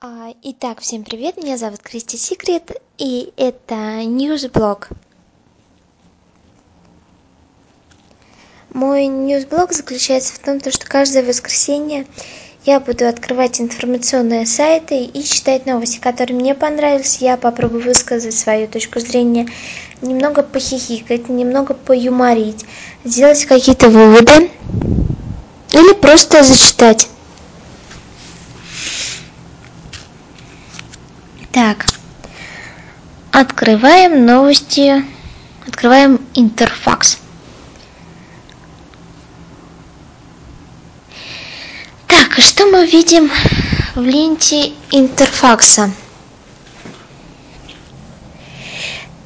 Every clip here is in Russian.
А, Итак, всем привет, меня зовут Кристи Секрет, и это ньюсблог. Мой ньюсблог заключается в том, что каждое воскресенье я буду открывать информационные сайты и читать новости, которые мне понравились. Я попробую высказать свою точку зрения, немного похихикать, немного поюморить, сделать какие-то выводы или просто зачитать. Так, открываем новости, открываем интерфакс. Так, и что мы видим в ленте интерфакса?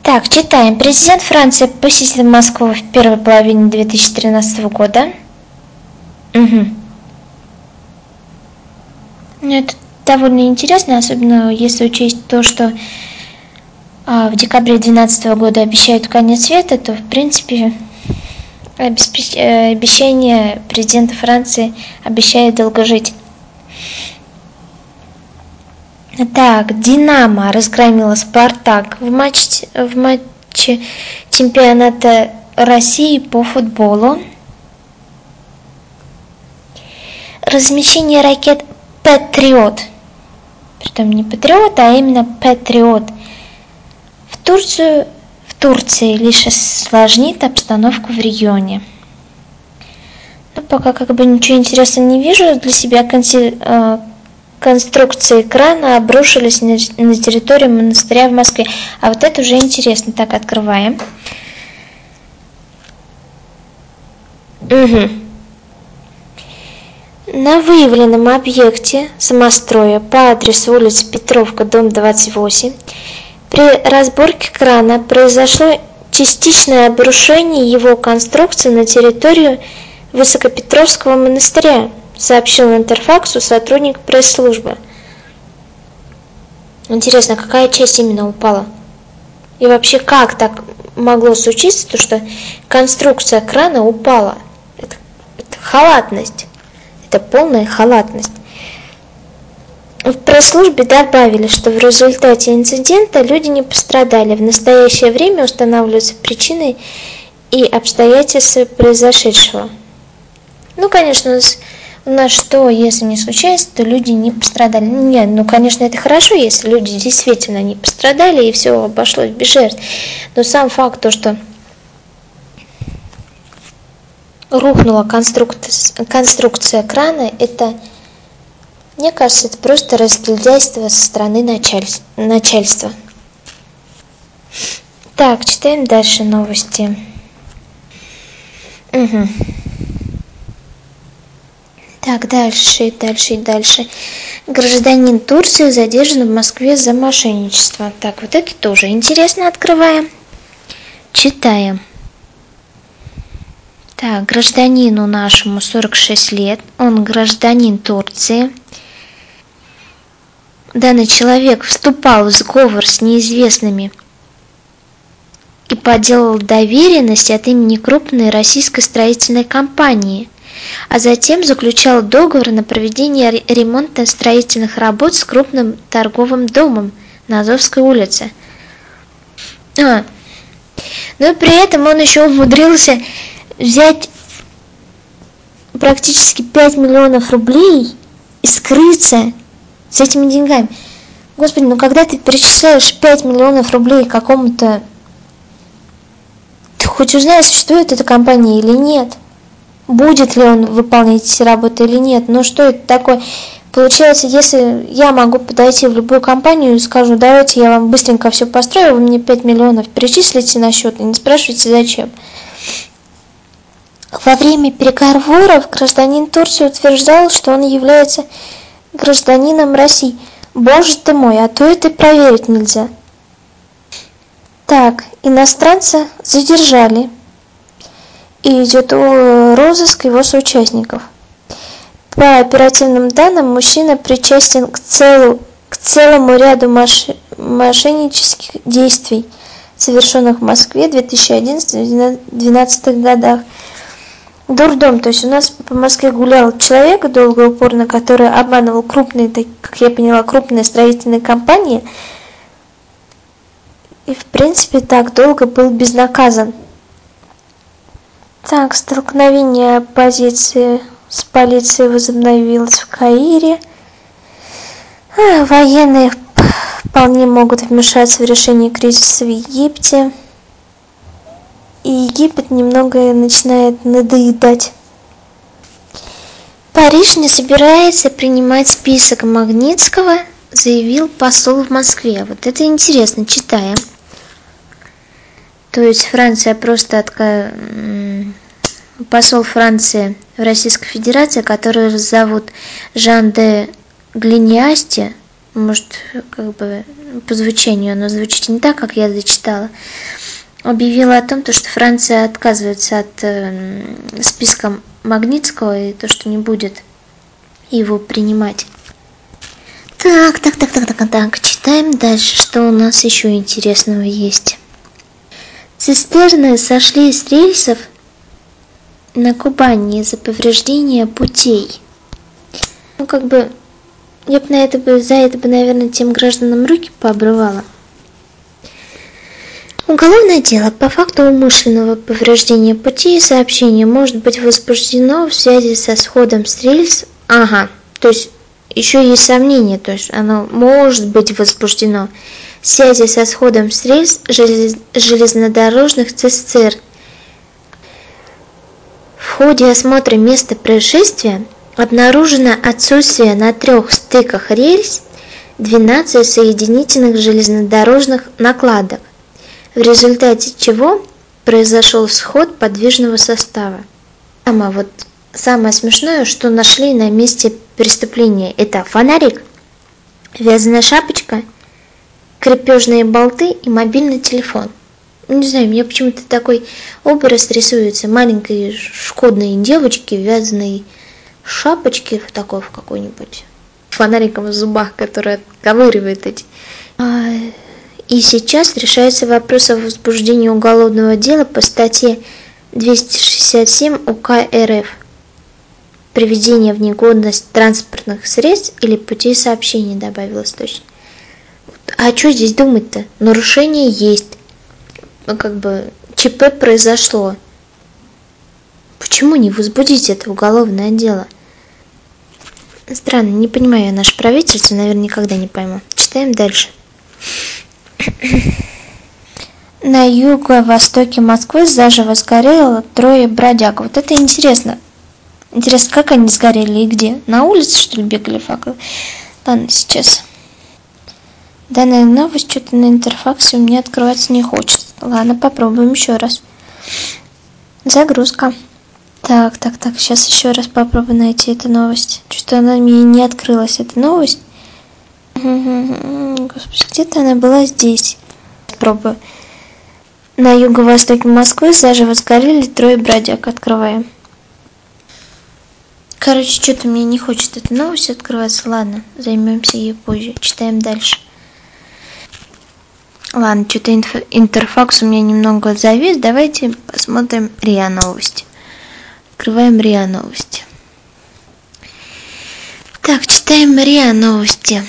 Так, читаем. Президент Франции посетил Москву в первой половине 2013 года. Угу. Это довольно интересно, особенно если учесть то, что а, в декабре 2012 года обещают конец света, то в принципе э, обещание президента Франции обещает долго жить. Так, Динамо разгромила Спартак в матче, в матче чемпионата России по футболу. Размещение ракет Патриот притом не патриот, а именно патриот. Турцию, в Турции лишь осложнит обстановку в регионе. Но пока как бы ничего интересного не вижу для себя э, конструкции крана обрушились на территорию монастыря в Москве. А вот это уже интересно. Так, открываем. Угу. На выявленном объекте самостроя по адресу улица Петровка, дом 28, при разборке крана произошло частичное обрушение его конструкции на территорию Высокопетровского монастыря, сообщил Интерфаксу сотрудник пресс-службы. Интересно, какая часть именно упала? И вообще, как так могло случиться, то, что конструкция крана упала? Это, халатность это полная халатность. В пресс-службе добавили, что в результате инцидента люди не пострадали. В настоящее время устанавливаются причины и обстоятельства произошедшего. Ну, конечно, у нас что, если не случается, то люди не пострадали. Нет, ну, конечно, это хорошо, если люди действительно не пострадали и все обошлось без жертв. Но сам факт, то, что рухнула конструкция, крана, это, мне кажется, это просто разгильдяйство со стороны начальства. Так, читаем дальше новости. Угу. Так, дальше, дальше, дальше. Гражданин Турции задержан в Москве за мошенничество. Так, вот это тоже интересно открываем. Читаем. Так, гражданину нашему 46 лет, он гражданин Турции. Данный человек вступал в сговор с неизвестными и поделал доверенность от имени крупной российской строительной компании, а затем заключал договор на проведение ремонта строительных работ с крупным торговым домом на Азовской улице. А, но при этом он еще умудрился взять практически 5 миллионов рублей и скрыться с этими деньгами. Господи, ну когда ты перечисляешь 5 миллионов рублей какому-то... Ты хоть что это эта компания или нет? Будет ли он выполнять эти работы или нет? Ну что это такое? Получается, если я могу подойти в любую компанию и скажу, давайте я вам быстренько все построю, вы мне 5 миллионов перечислите на счет и не спрашивайте зачем. Во время переговоров гражданин Турции утверждал, что он является гражданином России. Боже ты мой, а то это проверить нельзя. Так, иностранца задержали. И идет розыск его соучастников. По оперативным данным, мужчина причастен к, целу, к целому ряду мошеннических действий, совершенных в Москве в 2011-2012 годах. Дурдом. То есть у нас по Москве гулял человек долго упорно, который обманывал крупные, как я поняла, крупные строительные компании. И в принципе так долго был безнаказан. Так, столкновение оппозиции с полицией возобновилось в Каире. А, военные вполне могут вмешаться в решение кризиса в Египте. И Египет немного начинает надоедать. Париж не собирается принимать список Магнитского, заявил посол в Москве. Вот это интересно, читаем. То есть Франция просто отка... посол Франции в Российской Федерации, который зовут Жан де Глиниасти, может, как бы по звучанию оно звучит не так, как я зачитала, объявила о том, что Франция отказывается от э, списка Магнитского и то, что не будет его принимать. Так, так, так, так, так, так, читаем дальше, что у нас еще интересного есть. Цистерны сошли с рельсов на Кубани из-за повреждения путей. Ну, как бы, я бы на это бы, за это бы, наверное, тем гражданам руки пообрывала. Уголовное дело по факту умышленного повреждения пути и сообщения может быть возбуждено в связи со сходом с рельс. Ага, то есть еще есть сомнение, то есть оно может быть возбуждено в связи со сходом с рельс железнодорожных цистерн. В ходе осмотра места происшествия обнаружено отсутствие на трех стыках рельс 12 соединительных железнодорожных накладок, в результате чего произошел сход подвижного состава. Самое, вот, самое смешное, что нашли на месте преступления, это фонарик, вязаная шапочка – крепежные болты и мобильный телефон. Не знаю, мне почему-то такой образ рисуется маленькой шкодной девочки вязаной шапочке в такой в какой-нибудь фонариком в зубах, который отковыривает эти. А, и сейчас решается вопрос о возбуждении уголовного дела по статье 267 УК РФ приведение в негодность транспортных средств или путей сообщения добавилось точно. А что здесь думать-то? Нарушение есть. Ну, как бы, ЧП произошло. Почему не возбудить это уголовное дело? Странно, не понимаю я наше правительство, наверное, никогда не пойму. Читаем дальше. На юго-востоке Москвы заживо сгорело трое бродяг. Вот это интересно. Интересно, как они сгорели и где? На улице, что ли, бегали факелы? Ладно, сейчас. Данная новость что-то на интерфаксе у меня открываться не хочет. Ладно, попробуем еще раз. Загрузка. Так, так, так, сейчас еще раз попробую найти эту новость. Что она мне не открылась, эта новость. Господи, где-то она была здесь. Попробую. На юго-востоке Москвы заживо сгорели трое бродяг. Открываем. Короче, что-то мне не хочет эта новость открываться. Ладно, займемся ей позже. Читаем дальше. Ладно, что-то интерфакс у меня немного завис. Давайте посмотрим РИА новости. Открываем РИА новости. Так, читаем РИА новости.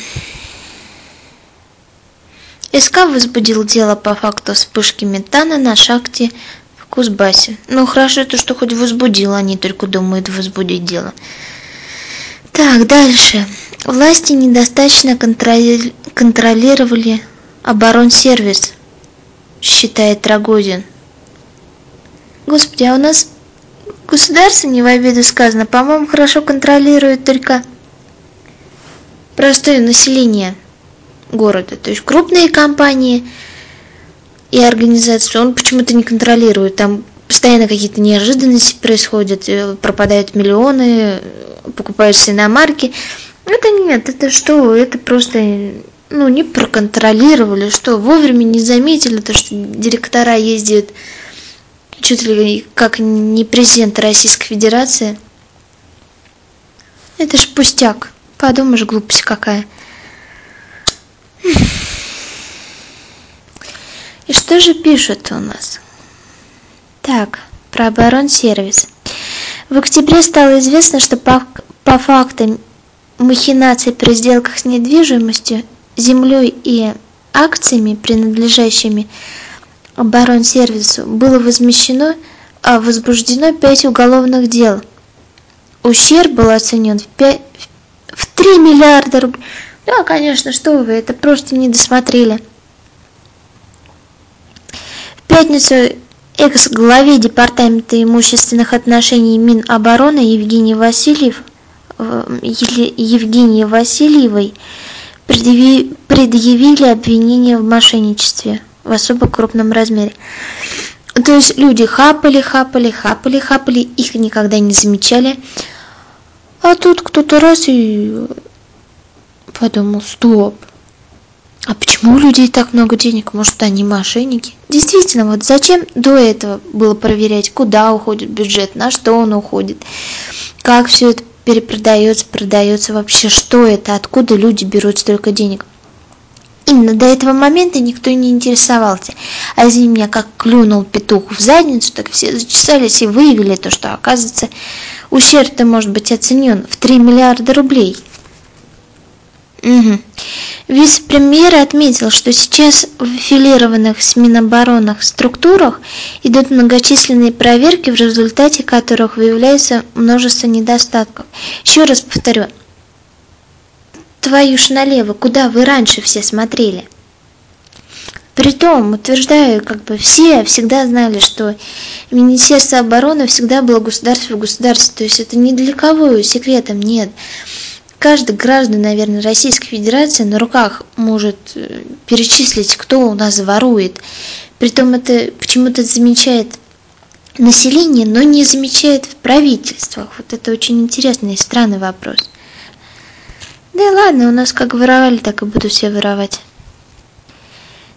СК возбудил дело по факту вспышки метана на шахте в Кузбассе. Ну, хорошо то, что хоть возбудил, они только думают возбудить дело. Так, дальше. Власти недостаточно контролировали оборонсервис, считает Рогозин. Господи, а у нас государство не в обиду сказано, по-моему, хорошо контролирует только простое население города. То есть крупные компании и организации он почему-то не контролирует. Там постоянно какие-то неожиданности происходят, э, пропадают миллионы, покупаются иномарки. Это нет, это что? Это просто ну, не проконтролировали, что вовремя не заметили, то, что директора ездят чуть ли как не президент Российской Федерации. Это ж пустяк. Подумаешь, глупость какая. И что же пишут у нас? Так, про оборонсервис. В октябре стало известно, что по, по фактам махинаций при сделках с недвижимостью, землей и акциями, принадлежащими оборонсервису, было возмещено, а возбуждено 5 уголовных дел. Ущерб был оценен в, 5, в 3 миллиарда рублей. Да, конечно, что вы, это просто не досмотрели. В пятницу экс-главе Департамента имущественных отношений Минобороны Евгений Васильев, э, Евгении Васильевой предъявили обвинение в мошенничестве в особо крупном размере. То есть люди хапали, хапали, хапали, хапали, их никогда не замечали. А тут кто-то раз и подумал, стоп, а почему у людей так много денег? Может, они мошенники? Действительно, вот зачем до этого было проверять, куда уходит бюджет, на что он уходит, как все это перепродается, продается вообще, что это, откуда люди берут столько денег. Именно до этого момента никто не интересовался. А из меня как клюнул петух в задницу, так все зачесались и выявили то, что, оказывается, ущерб-то может быть оценен в 3 миллиарда рублей. Вице-премьер отметил, что сейчас в аффилированных с Минобороны структурах идут многочисленные проверки, в результате которых выявляется множество недостатков. Еще раз повторю, твою ж налево, куда вы раньше все смотрели? Притом, утверждаю, как бы все всегда знали, что Министерство обороны всегда было государство в государстве, то есть это ни для кого секретом нет каждый граждан, наверное, Российской Федерации на руках может э, перечислить, кто у нас ворует. Притом это почему-то замечает население, но не замечает в правительствах. Вот это очень интересный и странный вопрос. Да и ладно, у нас как воровали, так и буду все воровать.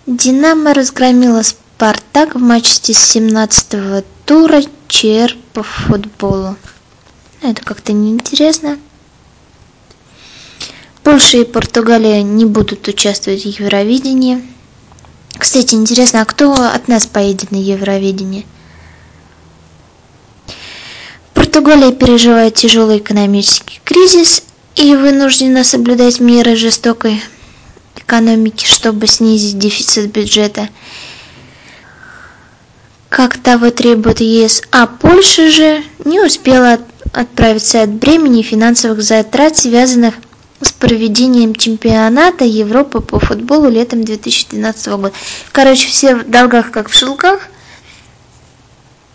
Динамо разгромила Спартак в матче с 17-го тура ЧР по футболу. Это как-то неинтересно. Польша и Португалия не будут участвовать в Евровидении. Кстати, интересно, а кто от нас поедет на Евровидение? Португалия переживает тяжелый экономический кризис и вынуждена соблюдать меры жестокой экономики, чтобы снизить дефицит бюджета, как того требует ЕС, а Польша же не успела отправиться от бремени финансовых затрат, связанных с проведением чемпионата Европы по футболу летом 2012 года. Короче, все в долгах, как в шелках.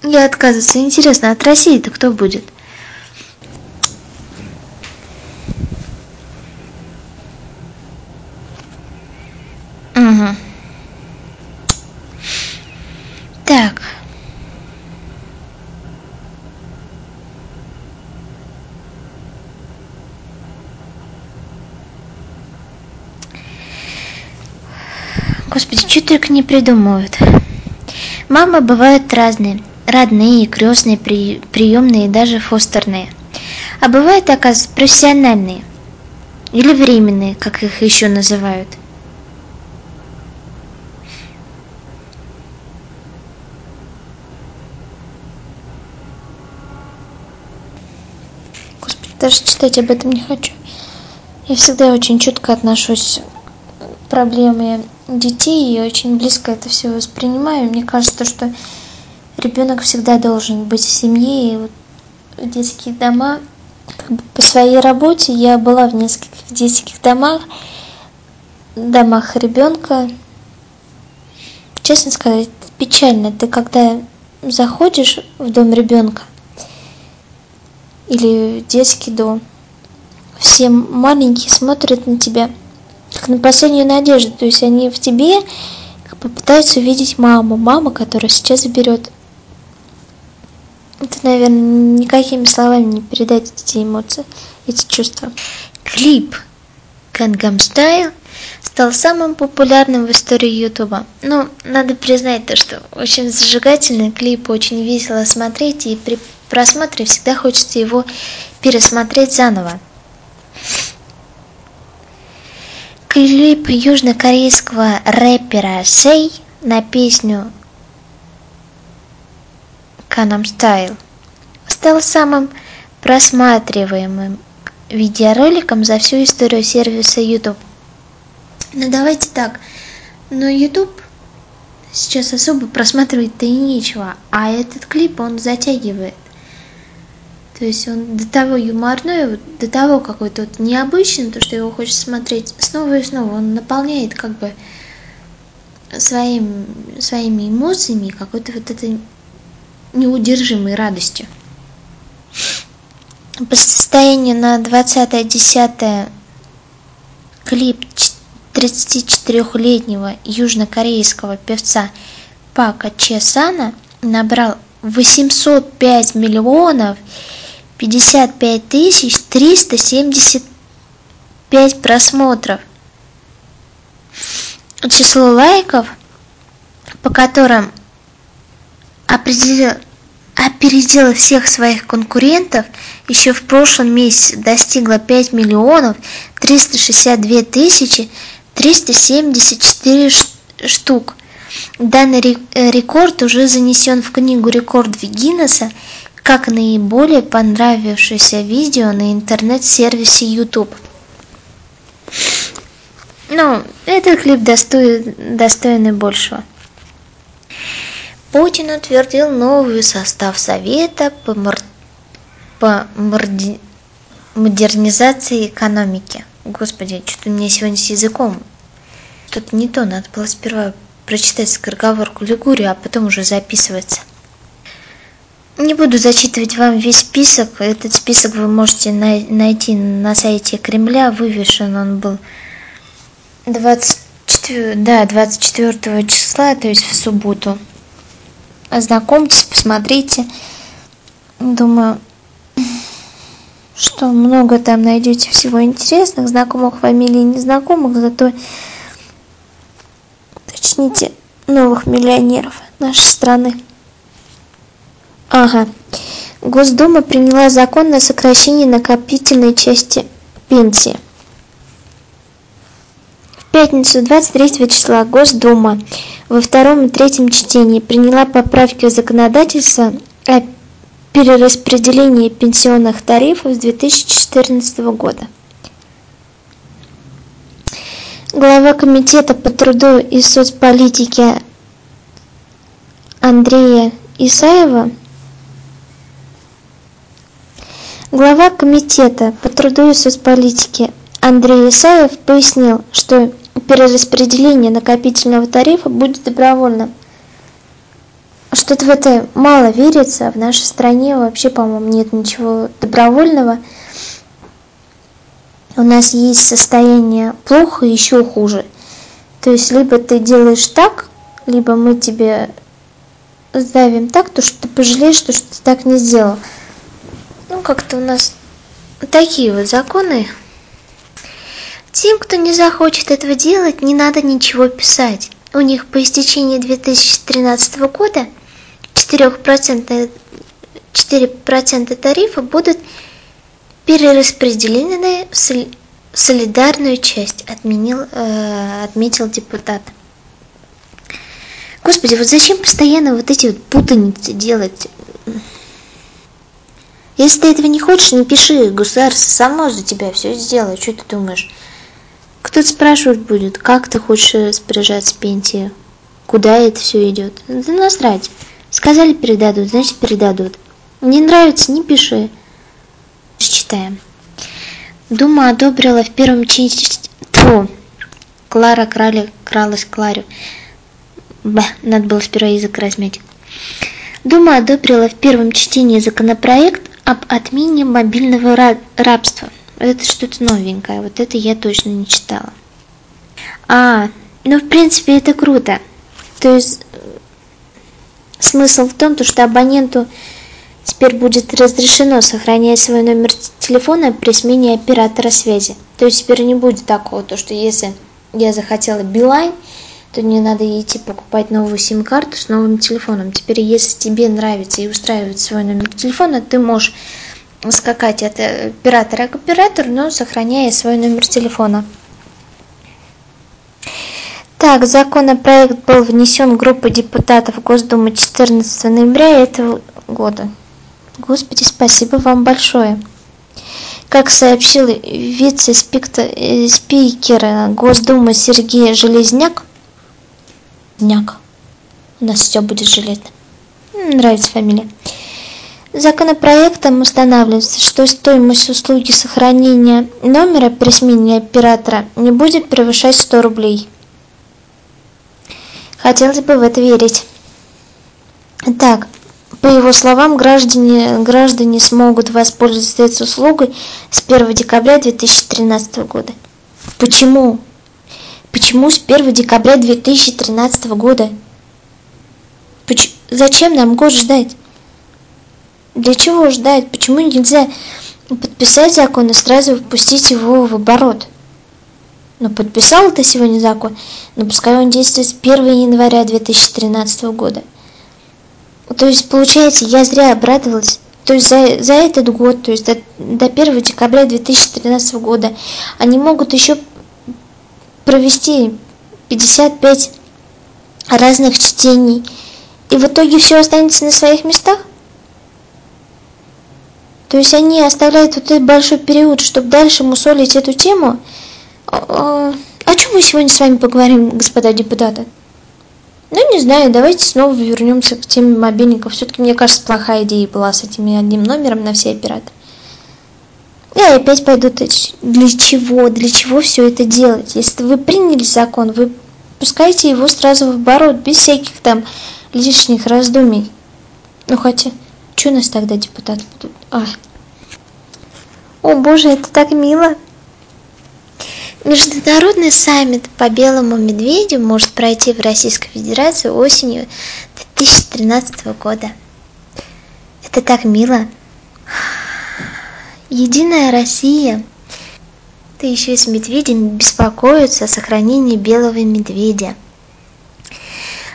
И отказываться. Интересно, от России-то кто будет? Угу. Так. Господи, что только не придумывают. Мамы бывают разные. Родные, крестные, при, приемные и даже фостерные. А бывают, оказывается, профессиональные. Или временные, как их еще называют. Господи, даже читать об этом не хочу. Я всегда очень чутко отношусь к проблеме детей и очень близко это все воспринимаю. Мне кажется, что ребенок всегда должен быть в семье и вот детские дома. Как бы по своей работе я была в нескольких детских домах, домах ребенка. Честно сказать, печально. Ты когда заходишь в дом ребенка или в детский дом, все маленькие смотрят на тебя – на последнюю надежду. То есть они в тебе как бы пытаются увидеть маму, мама, которая сейчас заберет. Это, наверное, никакими словами не передать эти эмоции, эти чувства. Клип Gangnam Style стал самым популярным в истории Ютуба. Ну, надо признать то, что очень зажигательный клип, очень весело смотреть, и при просмотре всегда хочется его пересмотреть заново. Клип южнокорейского рэпера Сей на песню Gangnam Style стал самым просматриваемым видеороликом за всю историю сервиса YouTube. Ну давайте так, но YouTube сейчас особо просматривать-то и нечего, а этот клип он затягивает. То есть он до того юморной, до того какой-то вот необычный, то, что его хочется смотреть снова и снова. Он наполняет как бы своим, своими эмоциями какой-то вот этой неудержимой радостью. По состоянию на 20.10 клип 34-летнего южнокорейского певца Пака Чесана набрал 805 миллионов 55 тысяч 375 просмотров. Число лайков, по которым опередила всех своих конкурентов, еще в прошлом месяце достигло 5 миллионов 362 тысячи 374 штук. Данный э, рекорд уже занесен в книгу рекордов Гиннесса как наиболее понравившееся видео на интернет-сервисе YouTube. Ну, этот клип достоин, достойный большего. Путин утвердил новый состав Совета по, мор... по морди... модернизации экономики. Господи, что-то у меня сегодня с языком. Что-то не то, надо было сперва прочитать скороговорку Лигурию, а потом уже записываться. Не буду зачитывать вам весь список. Этот список вы можете найти на сайте Кремля. Вывешен он был 24, да, 24 числа, то есть в субботу. Ознакомьтесь, посмотрите. Думаю, что много там найдете всего интересных, знакомых фамилий, незнакомых, зато точните новых миллионеров нашей страны. Ага. Госдума приняла закон на сокращение накопительной части пенсии. В пятницу 23 числа Госдума во втором и третьем чтении приняла поправки в законодательство о перераспределении пенсионных тарифов с 2014 года. Глава Комитета по труду и соцполитике Андрея Исаева Глава Комитета по труду и соцполитике Андрей Исаев пояснил, что перераспределение накопительного тарифа будет добровольным. Что-то в это мало верится, в нашей стране вообще, по-моему, нет ничего добровольного. У нас есть состояние плохо еще хуже. То есть либо ты делаешь так, либо мы тебе сдавим так, то что ты пожалеешь, что, что ты так не сделал. Как-то у нас такие вот законы. Тем, кто не захочет этого делать, не надо ничего писать. У них по истечении 2013 года 4%, 4% тарифа будут перераспределены в солидарную часть, отменил, э, отметил депутат. Господи, вот зачем постоянно вот эти вот путаницы делать? Если ты этого не хочешь, не пиши, государство само за тебя все сделает. Что ты думаешь? Кто-то спрашивать будет, как ты хочешь распоряжаться пенсией, куда это все идет. Да насрать. Сказали передадут, значит передадут. Не нравится, не пиши. Читаем. Дума одобрила в первом чтении... Клара крали, кралась Кларю. Ба, надо было сперва язык размять. Дума одобрила в первом чтении законопроект об отмене мобильного рабства. Это что-то новенькое, вот это я точно не читала. А, ну в принципе это круто. То есть смысл в том, что абоненту теперь будет разрешено сохранять свой номер телефона при смене оператора связи. То есть теперь не будет такого, то что если я захотела Билайн, то не надо идти покупать новую сим-карту с новым телефоном. Теперь, если тебе нравится и устраивает свой номер телефона, ты можешь скакать от оператора к оператору, но сохраняя свой номер телефона. Так, законопроект был внесен группой депутатов Госдумы 14 ноября этого года. Господи, спасибо вам большое. Как сообщил вице-спикер Госдумы Сергей Железняк, Няк, у нас все будет железно, нравится фамилия, Законопроектом устанавливается, что стоимость услуги сохранения номера при смене оператора не будет превышать 100 рублей. Хотелось бы в это верить. Так, по его словам, граждане, граждане смогут воспользоваться этой услугой с 1 декабря 2013 года. Почему? Почему с 1 декабря 2013 года? Почему? Зачем нам год ждать? Для чего ждать? Почему нельзя подписать закон и сразу впустить его в оборот? Ну, подписал ты сегодня закон, но пускай он действует с 1 января 2013 года. То есть, получается, я зря обрадовалась. То есть за, за этот год, то есть до, до 1 декабря 2013 года, они могут еще провести 55 разных чтений. И в итоге все останется на своих местах? То есть они оставляют вот этот большой период, чтобы дальше мусолить эту тему. О чем мы сегодня с вами поговорим, господа депутаты? Ну, не знаю, давайте снова вернемся к теме мобильников. Все-таки, мне кажется, плохая идея была с этим одним номером на все операторы. И опять пойдут, для чего, для чего все это делать? Если вы приняли закон, вы пускайте его сразу в оборот, без всяких там лишних раздумий. Ну, хотя, что нас тогда депутаты будут? А. О боже, это так мило. Международный саммит по белому медведю может пройти в Российской Федерации осенью 2013 года. Это так мило. Единая Россия. Ты еще с медведем беспокоится о сохранении белого медведя.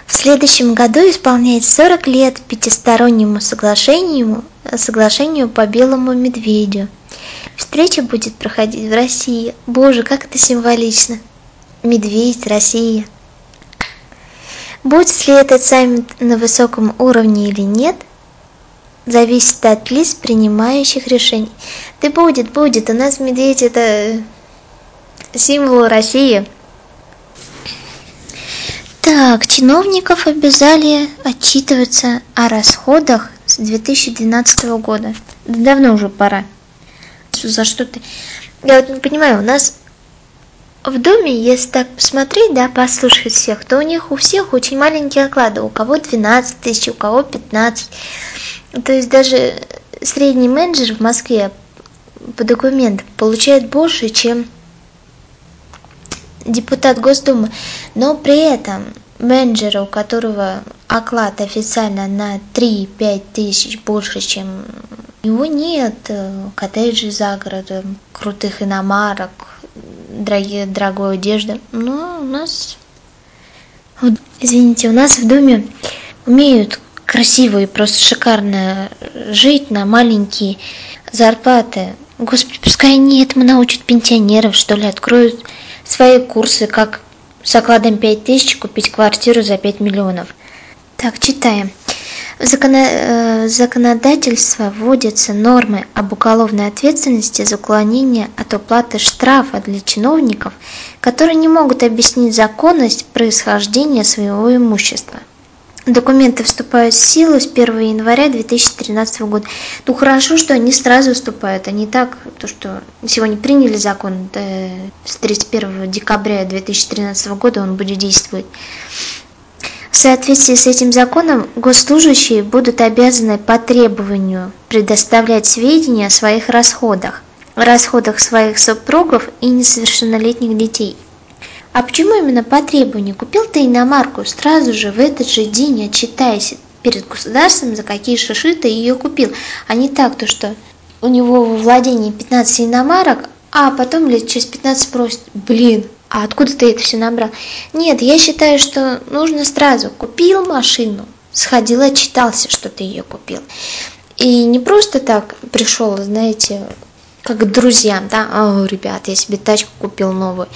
В следующем году исполняется 40 лет пятистороннему соглашению, соглашению по белому медведю – Встреча будет проходить в России. Боже, как это символично. Медведь, Россия. Будет ли этот саммит на высоком уровне или нет, зависит от лиц, принимающих решений. Да будет, будет. У нас медведь это символ России. Так, чиновников обязали отчитываться о расходах с 2012 года. давно уже пора за что ты... Я вот не понимаю, у нас в доме, если так посмотреть, да, послушать всех, то у них у всех очень маленькие оклады. У кого 12 тысяч, у кого 15. То есть даже средний менеджер в Москве по документам получает больше, чем депутат Госдумы. Но при этом менеджера, у которого оклад официально на 3-5 тысяч больше, чем у него нет э, коттеджей за городом, крутых иномарок, дорогие, дорогой одежды. Но у нас, извините, у нас в доме умеют красиво и просто шикарно жить на маленькие зарплаты. Господи, пускай они этому научат пенсионеров, что ли, откроют свои курсы, как с окладом 5 тысяч купить квартиру за 5 миллионов. Так, читаем. В э, законодательство вводятся нормы об уголовной ответственности за уклонение от уплаты штрафа для чиновников, которые не могут объяснить законность происхождения своего имущества. Документы вступают в силу с 1 января 2013 года. Ну хорошо, что они сразу вступают, а не так, то что сегодня приняли закон, с 31 декабря 2013 года он будет действовать. В соответствии с этим законом госслужащие будут обязаны по требованию предоставлять сведения о своих расходах, расходах своих супругов и несовершеннолетних детей. А почему именно по требованию? Купил ты иномарку, сразу же в этот же день отчитайся перед государством, за какие шиши ты ее купил, а не так, то что у него во владении 15 иномарок, а потом лет через 15 спросит, блин, а откуда ты это все набрал? Нет, я считаю, что нужно сразу. Купил машину, сходил, отчитался, что ты ее купил. И не просто так пришел, знаете, как к друзьям, да, о, ребят, я себе тачку купил новую.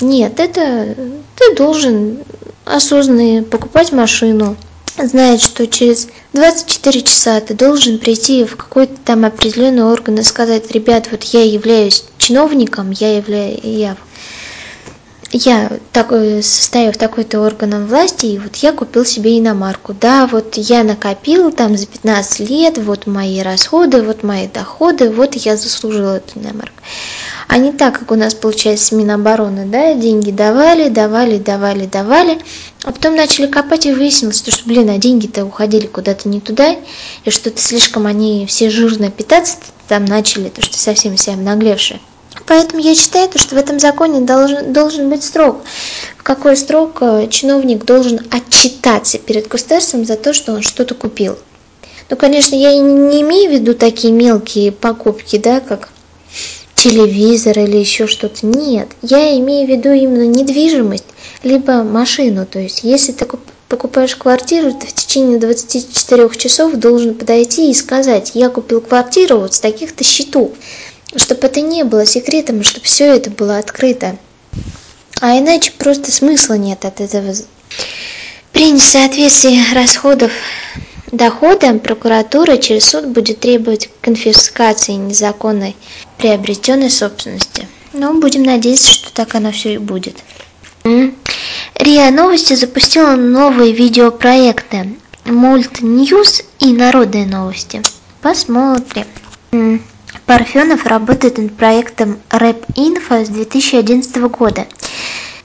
Нет, это ты должен осознанно покупать машину, знает, что через 24 часа ты должен прийти в какой-то там определенный орган и сказать, ребят, вот я являюсь чиновником, я являюсь, я я такой, состою в такой-то органом власти, и вот я купил себе иномарку. Да, вот я накопил там за 15 лет, вот мои расходы, вот мои доходы, вот я заслужил эту иномарку. А не так, как у нас получается с Минобороны, да, деньги давали, давали, давали, давали, а потом начали копать и выяснилось, что, блин, а деньги-то уходили куда-то не туда, и что-то слишком они все жирно питаться там начали, то что совсем все обнаглевшие. Поэтому я считаю, что в этом законе должен, должен быть срок. В какой срок э, чиновник должен отчитаться перед государством за то, что он что-то купил. Ну, конечно, я не имею в виду такие мелкие покупки, да, как телевизор или еще что-то. Нет, я имею в виду именно недвижимость, либо машину. То есть, если ты покупаешь квартиру, ты в течение 24 часов должен подойти и сказать, я купил квартиру вот с таких-то счетов чтобы это не было секретом, чтобы все это было открыто. А иначе просто смысла нет от этого. При несоответствии расходов доходам прокуратура через суд будет требовать конфискации незаконной приобретенной собственности. Но будем надеяться, что так оно все и будет. РИА Новости запустила новые видеопроекты Мульт Ньюс и Народные новости. Посмотрим. Парфенов работает над проектом Рэп Инфо с 2011 года.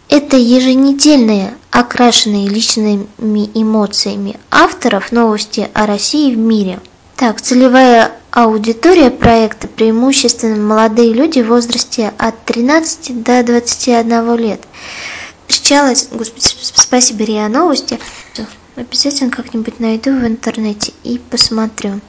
Это еженедельные, окрашенные личными эмоциями авторов новости о России в мире. Так, целевая аудитория проекта преимущественно молодые люди в возрасте от 13 до 21 лет. Встречалась, господи, спасибо РИА Новости, обязательно как-нибудь найду в интернете и посмотрю.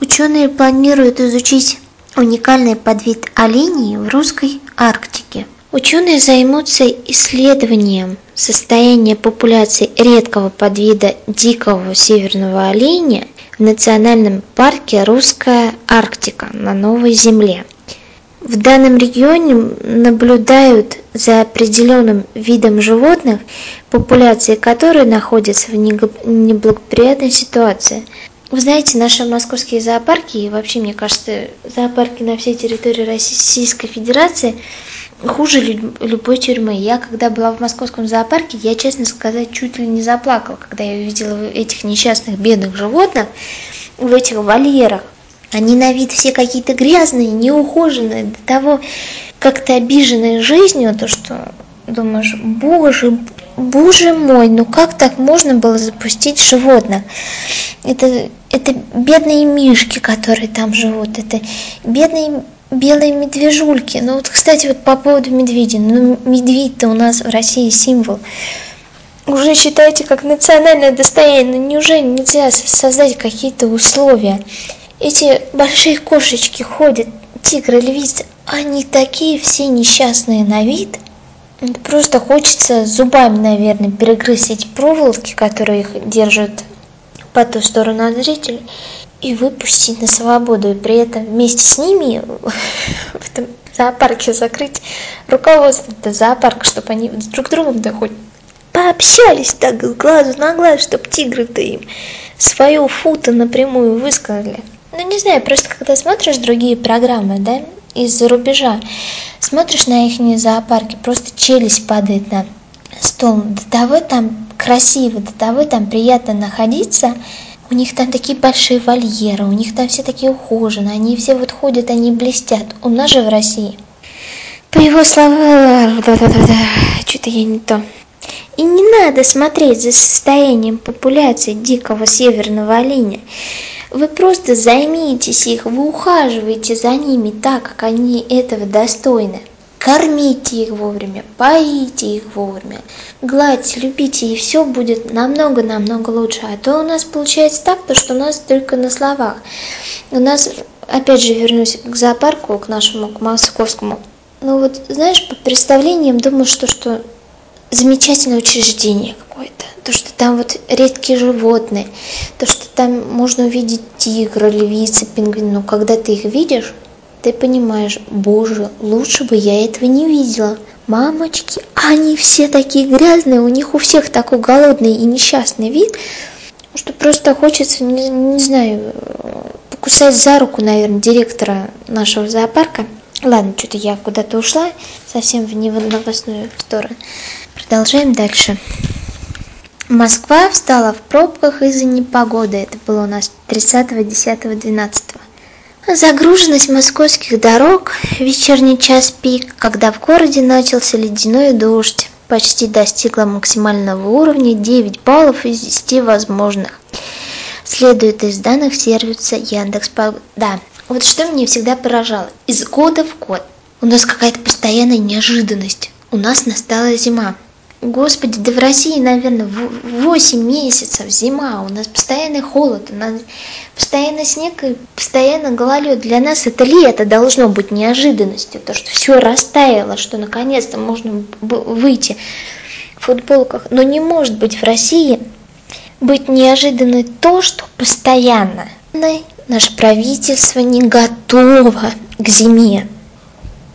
Ученые планируют изучить уникальный подвид оленей в русской Арктике. Ученые займутся исследованием состояния популяции редкого подвида дикого северного оленя в национальном парке Русская Арктика на Новой Земле. В данном регионе наблюдают за определенным видом животных, популяции которой находятся в неблагоприятной ситуации – вы знаете, наши московские зоопарки, и вообще, мне кажется, зоопарки на всей территории Российской Федерации хуже любой тюрьмы. Я, когда была в московском зоопарке, я, честно сказать, чуть ли не заплакала, когда я увидела этих несчастных бедных животных в этих вольерах. Они на вид все какие-то грязные, неухоженные, до того как-то обиженные жизнью, то что думаешь, боже, боже мой, ну как так можно было запустить животных? Это, это бедные мишки, которые там живут, это бедные белые медвежульки. Ну вот, кстати, вот по поводу медведя. Ну, медведь-то у нас в России символ. Уже считаете как национальное достояние. Ну, неужели нельзя создать какие-то условия? Эти большие кошечки ходят, тигры, львицы, они такие все несчастные на вид – Просто хочется зубами, наверное, перегрызть эти проволоки, которые их держат по ту сторону от зрителей, и выпустить на свободу. И при этом вместе с ними в этом зоопарке закрыть руководство этого зоопарка, чтобы они с друг другом да хоть пообщались так глазу на глаз, чтобы тигры-то им свою футо напрямую высказали. Ну, не знаю, просто когда смотришь другие программы, да, из-за рубежа, смотришь на их зоопарки, просто челюсть падает на стол. До того там красиво, до того там приятно находиться. У них там такие большие вольеры, у них там все такие ухоженные, они все вот ходят, они блестят. У нас же в России. По его словам, что-то я не то. И не надо смотреть за состоянием популяции дикого северного оленя. Вы просто займитесь их, вы ухаживаете за ними так, как они этого достойны. Кормите их вовремя, поите их вовремя, гладьте, любите, и все будет намного-намного лучше. А то у нас получается так, то, что у нас только на словах. У нас, опять же, вернусь к зоопарку, к нашему, к московскому. Ну вот, знаешь, по представлениям думаю, что, что замечательное учреждение какое-то. То, что там вот редкие животные, то, что там можно увидеть тигра, львицы, пингвин. Но когда ты их видишь, ты понимаешь, боже, лучше бы я этого не видела. Мамочки, они все такие грязные, у них у всех такой голодный и несчастный вид. что просто хочется, не знаю, покусать за руку, наверное, директора нашего зоопарка. Ладно, что-то я куда-то ушла, совсем в новостную сторону. Продолжаем дальше. Москва встала в пробках из-за непогоды. Это было у нас 30.10.12. Загруженность московских дорог, вечерний час пик, когда в городе начался ледяной дождь, почти достигла максимального уровня 9 баллов из 10 возможных. Следует из данных сервиса Яндекс. Да, вот что меня всегда поражало. Из года в год у нас какая-то постоянная неожиданность. У нас настала зима. Господи, да в России, наверное, 8 месяцев зима, у нас постоянный холод, у нас постоянно снег и постоянно гололед. Для нас это лето должно быть неожиданностью, то, что все растаяло, что наконец-то можно выйти в футболках. Но не может быть в России быть неожиданно то, что постоянно наше правительство не готово к зиме.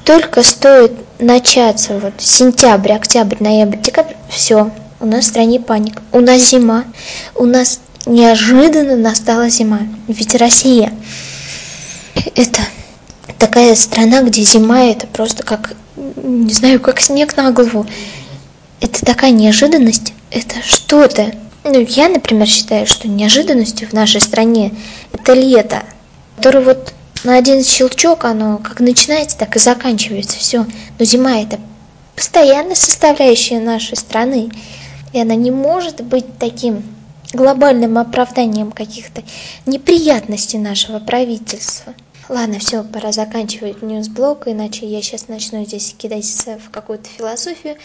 Только стоит начаться вот сентябрь, октябрь, ноябрь, декабрь, все, у нас в стране паника. У нас зима, у нас неожиданно настала зима. Ведь Россия это такая страна, где зима это просто как, не знаю, как снег на голову. Это такая неожиданность, это что-то. Ну, я, например, считаю, что неожиданностью в нашей стране это лето, которое вот на один щелчок оно как начинается, так и заканчивается. Все. Но зима это постоянная составляющая нашей страны. И она не может быть таким глобальным оправданием каких-то неприятностей нашего правительства. Ладно, все, пора заканчивать ньюсблок, иначе я сейчас начну здесь кидать в какую-то философию,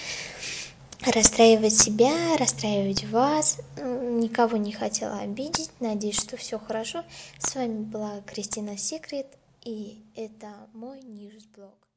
расстраивать себя, расстраивать вас. Никого не хотела обидеть. Надеюсь, что все хорошо. С вами была Кристина Секрет, и это мой ньюсблог.